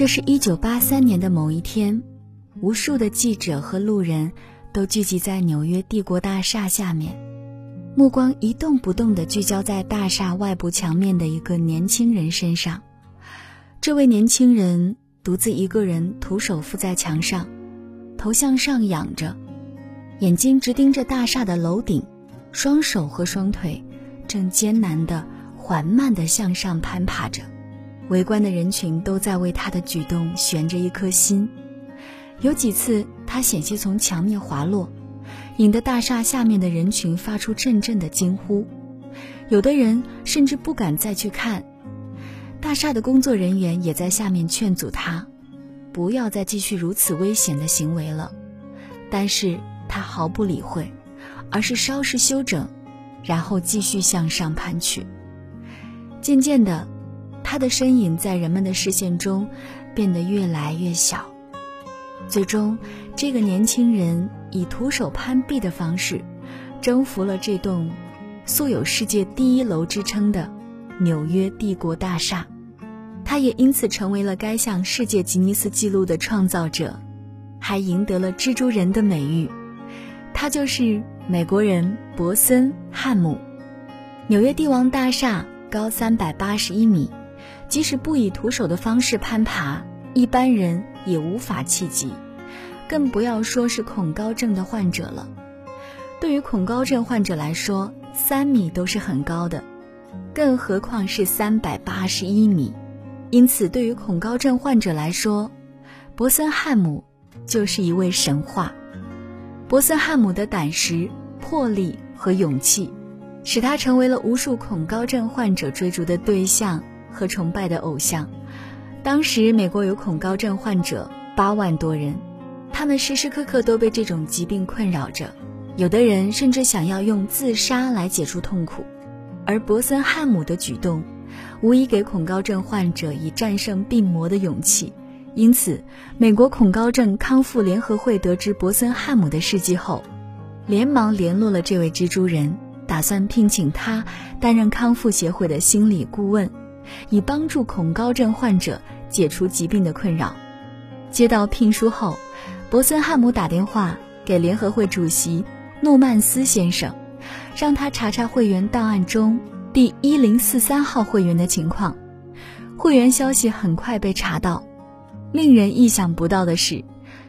这是一九八三年的某一天，无数的记者和路人都聚集在纽约帝国大厦下面，目光一动不动地聚焦在大厦外部墙面的一个年轻人身上。这位年轻人独自一个人徒手伏在墙上，头向上仰着，眼睛直盯着大厦的楼顶，双手和双腿正艰难地、缓慢地向上攀爬着。围观的人群都在为他的举动悬着一颗心。有几次，他险些从墙面滑落，引得大厦下面的人群发出阵阵的惊呼。有的人甚至不敢再去看。大厦的工作人员也在下面劝阻他，不要再继续如此危险的行为了。但是他毫不理会，而是稍事休整，然后继续向上攀去。渐渐的。他的身影在人们的视线中变得越来越小，最终，这个年轻人以徒手攀壁的方式，征服了这栋素有世界第一楼之称的纽约帝国大厦。他也因此成为了该项世界吉尼斯纪录的创造者，还赢得了“蜘蛛人”的美誉。他就是美国人博森汉姆。纽约帝王大厦高三百八十一米。即使不以徒手的方式攀爬，一般人也无法企及，更不要说是恐高症的患者了。对于恐高症患者来说，三米都是很高的，更何况是三百八十一米。因此，对于恐高症患者来说，博森汉姆就是一位神话。博森汉姆的胆识、魄力和勇气，使他成为了无数恐高症患者追逐的对象。和崇拜的偶像。当时，美国有恐高症患者八万多人，他们时时刻刻都被这种疾病困扰着，有的人甚至想要用自杀来解除痛苦。而博森汉姆的举动，无疑给恐高症患者以战胜病魔的勇气。因此，美国恐高症康复联合会得知博森汉姆的事迹后，连忙联络了这位蜘蛛人，打算聘请他担任康复协会的心理顾问。以帮助恐高症患者解除疾病的困扰。接到聘书后，伯森汉姆打电话给联合会主席诺曼斯先生，让他查查会员档案中第一零四三号会员的情况。会员消息很快被查到，令人意想不到的是，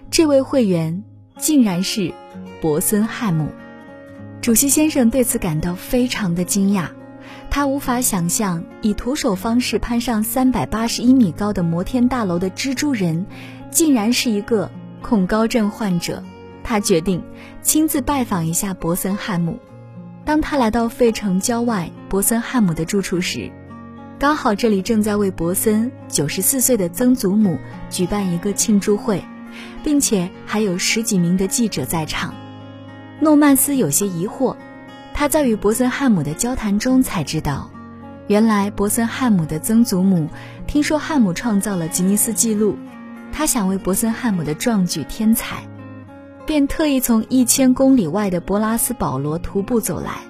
这位会员竟然是伯森汉姆。主席先生对此感到非常的惊讶。他无法想象以徒手方式攀上三百八十一米高的摩天大楼的蜘蛛人，竟然是一个恐高症患者。他决定亲自拜访一下博森汉姆。当他来到费城郊外博森汉姆的住处时，刚好这里正在为博森九十四岁的曾祖母举办一个庆祝会，并且还有十几名的记者在场。诺曼斯有些疑惑。他在与伯森汉姆的交谈中才知道，原来伯森汉姆的曾祖母听说汉姆创造了吉尼斯纪录，他想为伯森汉姆的壮举添彩，便特意从一千公里外的博拉斯保罗徒步走来。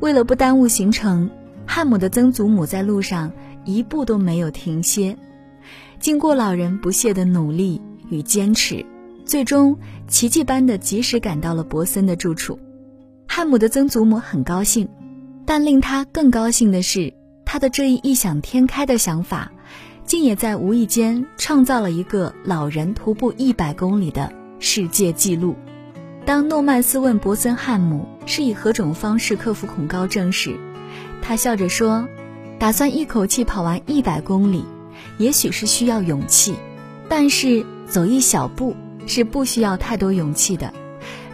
为了不耽误行程，汉姆的曾祖母在路上一步都没有停歇。经过老人不懈的努力与坚持，最终奇迹般的及时赶到了博森的住处。汉姆的曾祖母很高兴，但令他更高兴的是，他的这一异想天开的想法，竟也在无意间创造了一个老人徒步一百公里的世界纪录。当诺曼斯问博森汉姆是以何种方式克服恐高症时，他笑着说：“打算一口气跑完一百公里，也许是需要勇气，但是走一小步是不需要太多勇气的。”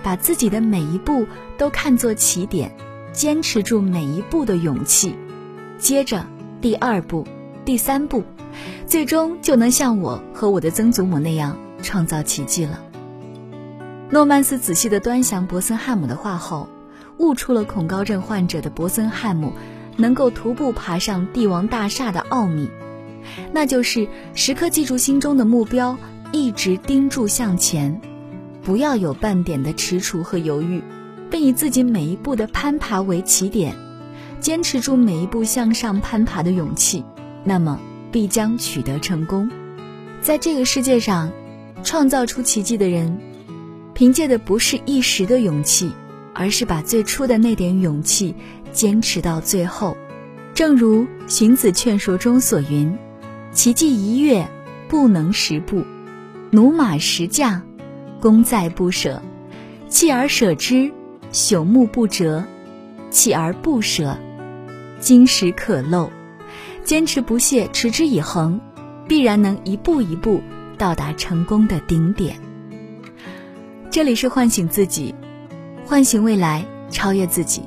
把自己的每一步都看作起点，坚持住每一步的勇气，接着第二步、第三步，最终就能像我和我的曾祖母那样创造奇迹了。诺曼斯仔细地端详博森汉姆的话后，悟出了恐高症患者的博森汉姆能够徒步爬上帝王大厦的奥秘，那就是时刻记住心中的目标，一直盯住向前。不要有半点的踟蹰和犹豫，并以自己每一步的攀爬为起点，坚持住每一步向上攀爬的勇气，那么必将取得成功。在这个世界上，创造出奇迹的人，凭借的不是一时的勇气，而是把最初的那点勇气坚持到最后。正如荀子劝说中所云：“奇迹一跃，不能十步；驽马十驾，功在不舍。锲而舍之，朽木不折；锲而不舍，金石可镂。坚持不懈，持之以恒，必然能一步一步到达成功的顶点。”这里是唤醒自己，唤醒未来，超越自己。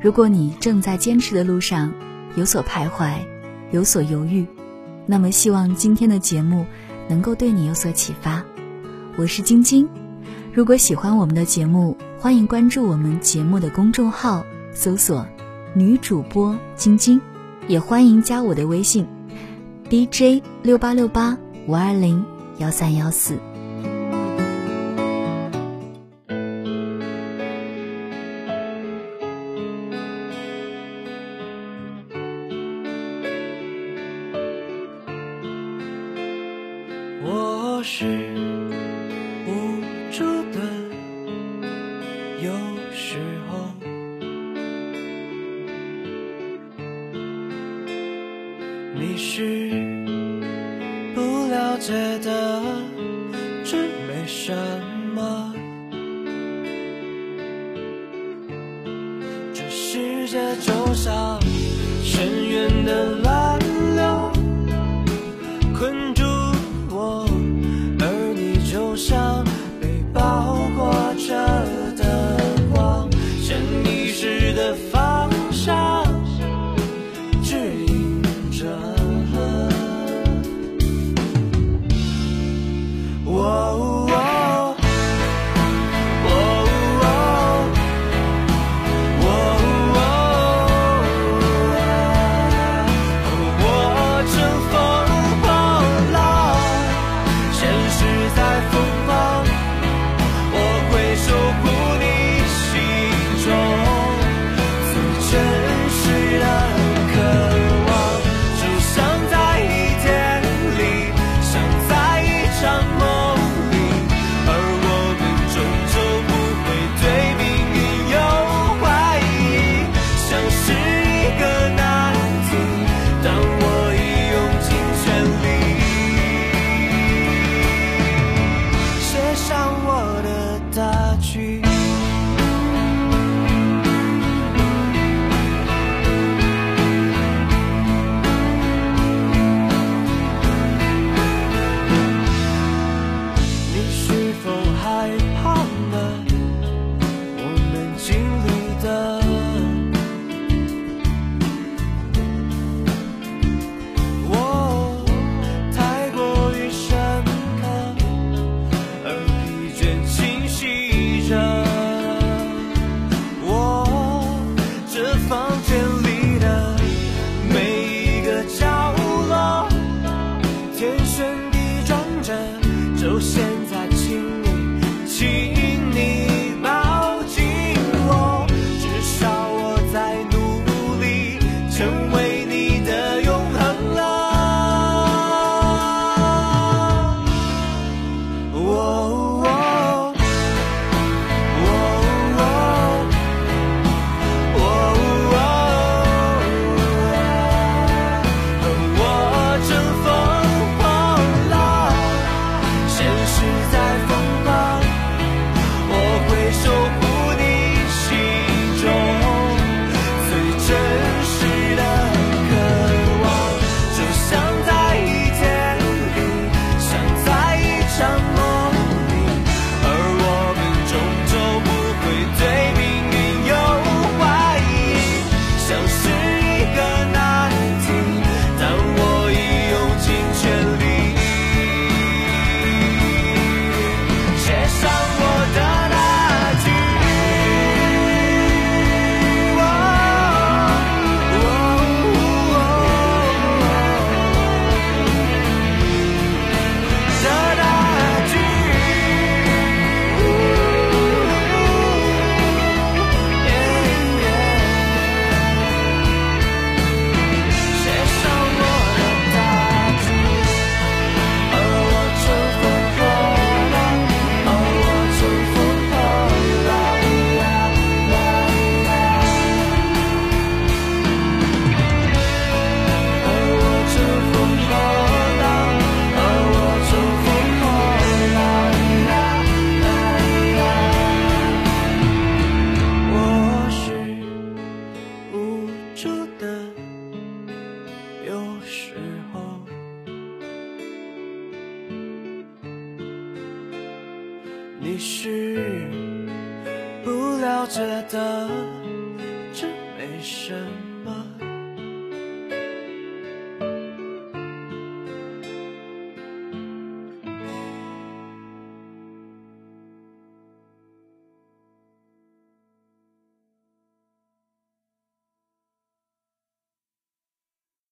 如果你正在坚持的路上，有所徘徊，有所犹豫，那么希望今天的节目能够对你有所启发。我是晶晶，如果喜欢我们的节目，欢迎关注我们节目的公众号，搜索“女主播晶晶”，也欢迎加我的微信：DJ 六八六八五二零幺三幺四。是了解的，只没什么。啊，真没什么。